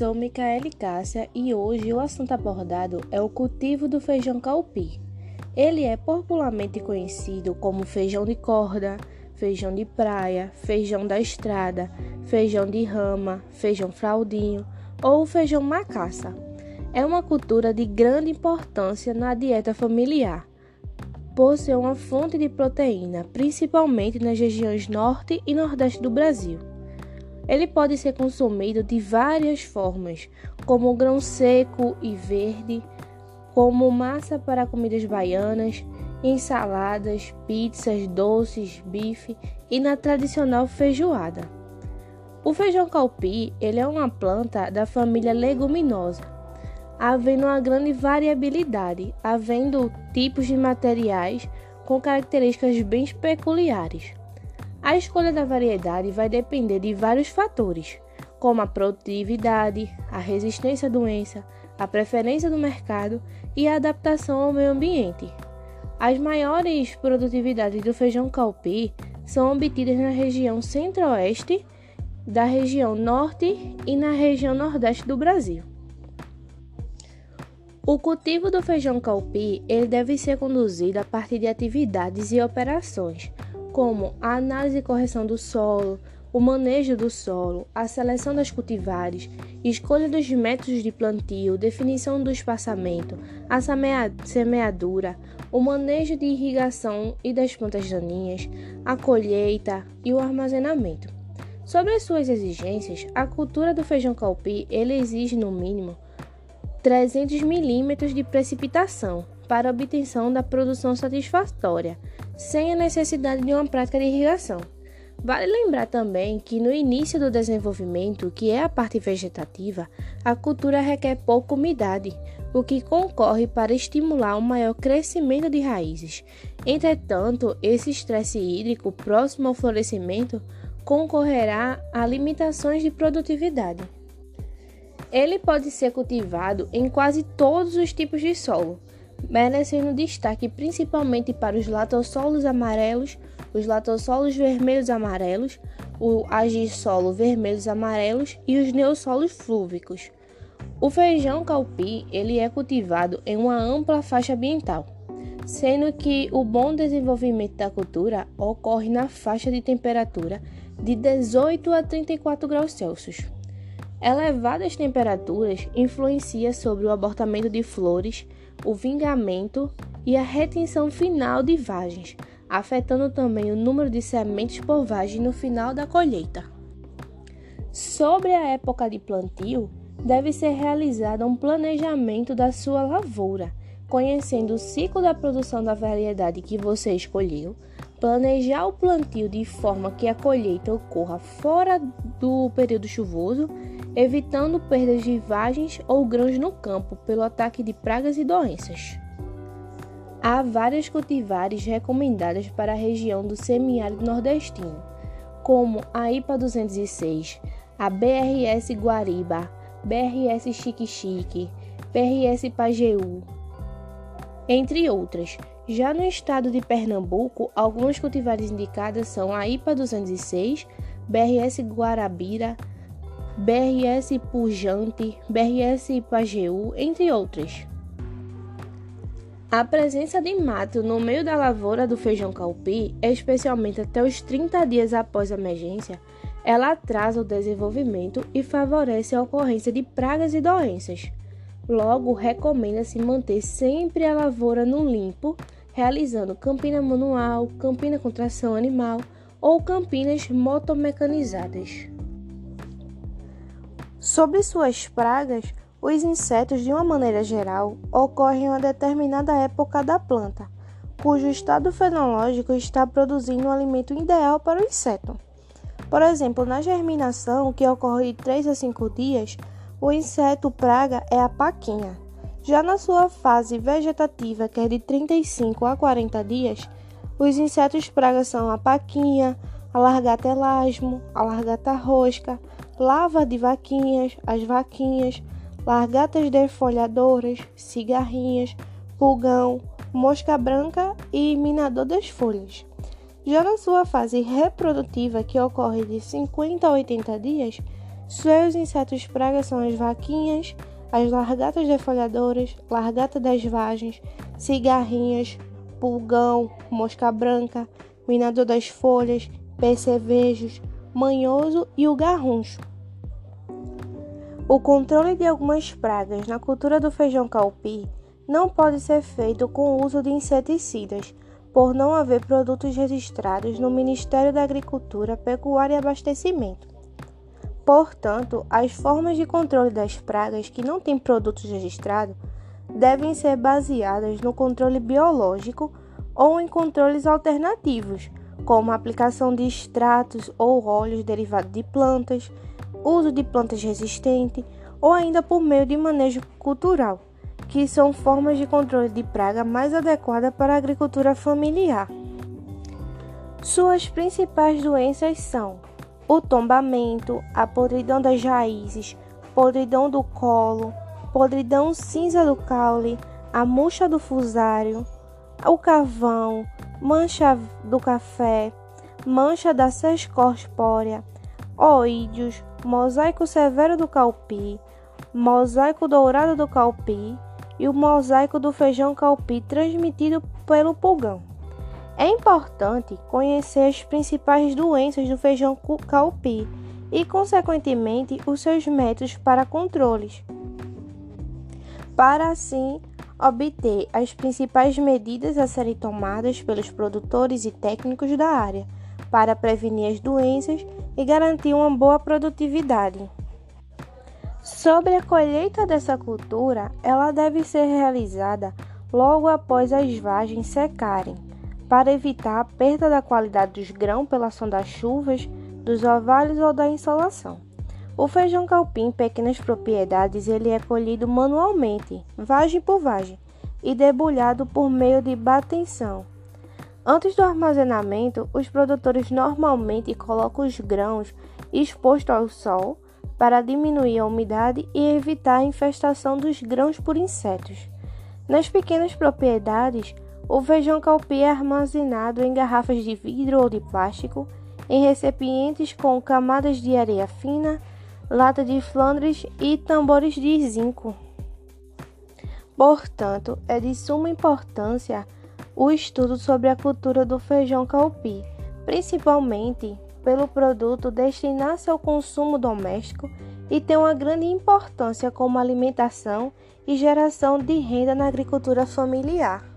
Sou Micaele Cássia e hoje o assunto abordado é o cultivo do feijão calpi. Ele é popularmente conhecido como feijão de corda, feijão de praia, feijão da estrada, feijão de rama, feijão fraldinho ou feijão macaça. É uma cultura de grande importância na dieta familiar, por ser uma fonte de proteína, principalmente nas regiões norte e nordeste do Brasil. Ele pode ser consumido de várias formas, como grão seco e verde, como massa para comidas baianas, ensaladas, pizzas, doces, bife e na tradicional feijoada. O feijão calpi ele é uma planta da família leguminosa, havendo uma grande variabilidade, havendo tipos de materiais com características bem peculiares. A escolha da variedade vai depender de vários fatores, como a produtividade, a resistência à doença, a preferência do mercado e a adaptação ao meio ambiente. As maiores produtividades do feijão calpi são obtidas na região centro-oeste, da região norte e na região nordeste do Brasil. O cultivo do feijão calpi ele deve ser conduzido a partir de atividades e operações como a análise e correção do solo, o manejo do solo, a seleção das cultivares, escolha dos métodos de plantio, definição do espaçamento, a semeadura, o manejo de irrigação e das plantas daninhas, a colheita e o armazenamento. Sobre as suas exigências, a cultura do feijão calpi ele exige no mínimo 300 milímetros de precipitação para obtenção da produção satisfatória sem a necessidade de uma prática de irrigação. Vale lembrar também que no início do desenvolvimento, que é a parte vegetativa, a cultura requer pouca umidade, o que concorre para estimular um maior crescimento de raízes. Entretanto, esse estresse hídrico próximo ao florescimento concorrerá a limitações de produtividade. Ele pode ser cultivado em quase todos os tipos de solo, merecendo destaque principalmente para os latossolos amarelos, os latossolos vermelhos amarelos, o agissolo vermelhos amarelos e os neossolos flúvicos. O feijão calpi ele é cultivado em uma ampla faixa ambiental, sendo que o bom desenvolvimento da cultura ocorre na faixa de temperatura de 18 a 34 graus Celsius. Elevadas temperaturas influenciam sobre o abortamento de flores, o vingamento e a retenção final de vagens, afetando também o número de sementes por vagem no final da colheita. Sobre a época de plantio, deve ser realizado um planejamento da sua lavoura, conhecendo o ciclo da produção da variedade que você escolheu, planejar o plantio de forma que a colheita ocorra fora do período chuvoso evitando perdas de vagens ou grãos no campo pelo ataque de pragas e doenças. Há várias cultivares recomendadas para a região do semiárido nordestino, como a IPA 206, a BRS Guariba, BRS Chique Chique, BRS Pajeú, entre outras. Já no estado de Pernambuco, algumas cultivares indicadas são a IPA 206, BRS Guarabira, BRS Pujante, BRS Pajeú, entre outras. A presença de mato no meio da lavoura do feijão calpi, especialmente até os 30 dias após a emergência, ela atrasa o desenvolvimento e favorece a ocorrência de pragas e doenças. Logo, recomenda-se manter sempre a lavoura no limpo, realizando campina manual, campina com tração animal ou campinas motomecanizadas. Sobre suas pragas, os insetos, de uma maneira geral, ocorrem em uma determinada época da planta, cujo estado fenológico está produzindo um alimento ideal para o inseto. Por exemplo, na germinação, que ocorre de 3 a 5 dias, o inseto praga é a paquinha. Já na sua fase vegetativa, que é de 35 a 40 dias, os insetos praga são a paquinha, a largata elasmo, a largata rosca, lava de vaquinhas, as vaquinhas, largatas defoliadoras, cigarrinhas, pulgão, mosca branca e minador das folhas. Já na sua fase reprodutiva, que ocorre de 50 a 80 dias, Seus insetos pragas são as vaquinhas, as largatas defoliadoras, largata das vagens, cigarrinhas, pulgão, mosca branca, minador das folhas, percevejos, manhoso e o garruncho. O controle de algumas pragas na cultura do feijão calpi não pode ser feito com o uso de inseticidas, por não haver produtos registrados no Ministério da Agricultura, Pecuária e Abastecimento. Portanto, as formas de controle das pragas que não têm produtos registrados devem ser baseadas no controle biológico ou em controles alternativos, como a aplicação de extratos ou óleos derivados de plantas, uso de plantas resistentes ou ainda por meio de manejo cultural que são formas de controle de praga mais adequadas para a agricultura familiar. Suas principais doenças são o tombamento, a podridão das raízes, podridão do colo, podridão cinza do caule, a murcha do fusário, o cavão, mancha do café, mancha da sescorpórea, oídios, mosaico severo do calpi, mosaico dourado do calpi, e o mosaico do feijão calpi transmitido pelo pulgão. É importante conhecer as principais doenças do feijão calpi e, consequentemente, os seus métodos para controles, para assim obter as principais medidas a serem tomadas pelos produtores e técnicos da área para prevenir as doenças e garantir uma boa produtividade. Sobre a colheita dessa cultura, ela deve ser realizada logo após as vagens secarem, para evitar a perda da qualidade dos grãos pela ação das chuvas, dos orvalhos ou da insolação. O feijão calpim em pequenas propriedades ele é colhido manualmente, vagem por vagem, e debulhado por meio de batenção. Antes do armazenamento, os produtores normalmente colocam os grãos expostos ao sol para diminuir a umidade e evitar a infestação dos grãos por insetos. Nas pequenas propriedades, o feijão calpi é armazenado em garrafas de vidro ou de plástico, em recipientes com camadas de areia fina, lata de Flandres e tambores de zinco. Portanto, é de suma importância o estudo sobre a cultura do feijão calpi, principalmente pelo produto destinar-se ao consumo doméstico e tem uma grande importância como alimentação e geração de renda na agricultura familiar.